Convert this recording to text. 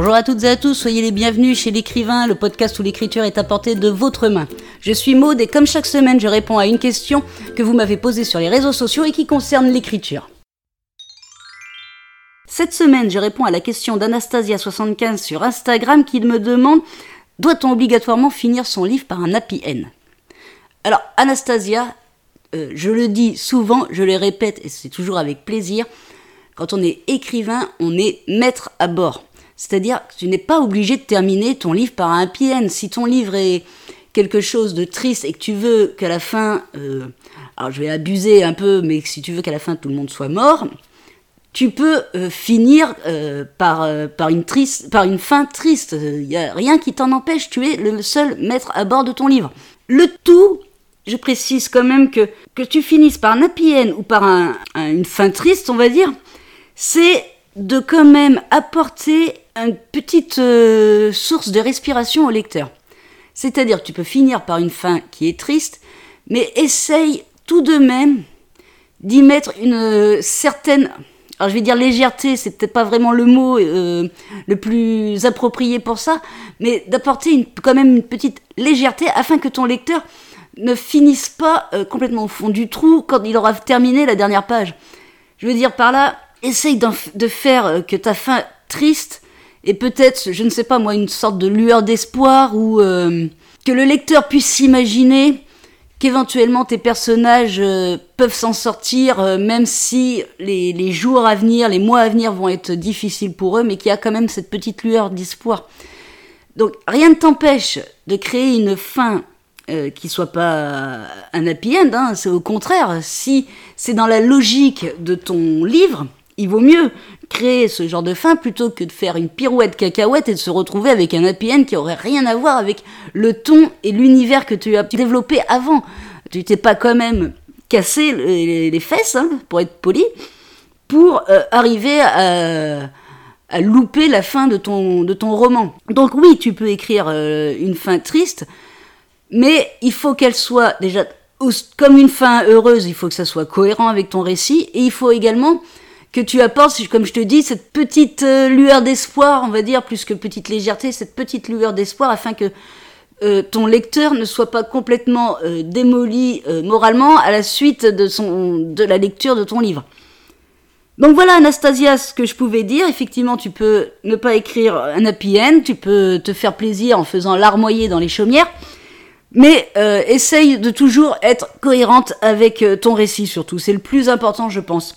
Bonjour à toutes et à tous, soyez les bienvenus chez l'écrivain, le podcast où l'écriture est à portée de votre main. Je suis Maude et comme chaque semaine, je réponds à une question que vous m'avez posée sur les réseaux sociaux et qui concerne l'écriture. Cette semaine, je réponds à la question d'Anastasia75 sur Instagram qui me demande doit-on obligatoirement finir son livre par un happy end? Alors, Anastasia, euh, je le dis souvent, je le répète et c'est toujours avec plaisir, quand on est écrivain, on est maître à bord. C'est-à-dire que tu n'es pas obligé de terminer ton livre par un happy end. Si ton livre est quelque chose de triste et que tu veux qu'à la fin, euh, alors je vais abuser un peu, mais si tu veux qu'à la fin tout le monde soit mort, tu peux euh, finir euh, par, par, une triste, par une fin triste. Il n'y a rien qui t'en empêche, tu es le seul maître à bord de ton livre. Le tout, je précise quand même que que tu finisses par un happy end ou par une fin triste, on va dire, c'est de quand même apporter petite euh, source de respiration au lecteur. C'est-à-dire que tu peux finir par une fin qui est triste, mais essaye tout de même d'y mettre une euh, certaine, alors je vais dire légèreté, c'est peut-être pas vraiment le mot euh, le plus approprié pour ça, mais d'apporter quand même une petite légèreté afin que ton lecteur ne finisse pas complètement au fond du trou quand il aura terminé la dernière page. Je veux dire par là, essaye de faire que ta fin triste et peut-être, je ne sais pas moi, une sorte de lueur d'espoir ou euh, que le lecteur puisse s'imaginer qu'éventuellement tes personnages euh, peuvent s'en sortir, euh, même si les, jours à venir, les mois à venir vont être difficiles pour eux, mais qu'il y a quand même cette petite lueur d'espoir. Donc rien ne t'empêche de créer une fin euh, qui soit pas un happy end, hein, c'est au contraire, si c'est dans la logique de ton livre, il vaut mieux créer ce genre de fin plutôt que de faire une pirouette cacahuète et de se retrouver avec un happy end qui aurait rien à voir avec le ton et l'univers que tu as développé avant. Tu t'es pas quand même cassé les, fesses, hein, pour être poli, pour euh, arriver à, louper la fin de ton, de ton roman. Donc oui, tu peux écrire euh, une fin triste, mais il faut qu'elle soit déjà comme une fin heureuse, il faut que ça soit cohérent avec ton récit, et il faut également que tu apportes, comme je te dis, cette petite euh, lueur d'espoir, on va dire, plus que petite légèreté, cette petite lueur d'espoir afin que euh, ton lecteur ne soit pas complètement euh, démoli moralement à la suite de, de la lecture de ton livre. Donc voilà Anastasia ce que je pouvais dire. Effectivement, tu peux ne pas écrire un happy end, tu peux te faire plaisir en faisant larmoyer dans les chaumières, mais essaye de toujours être cohérente avec ton récit surtout. C'est le plus important, je pense.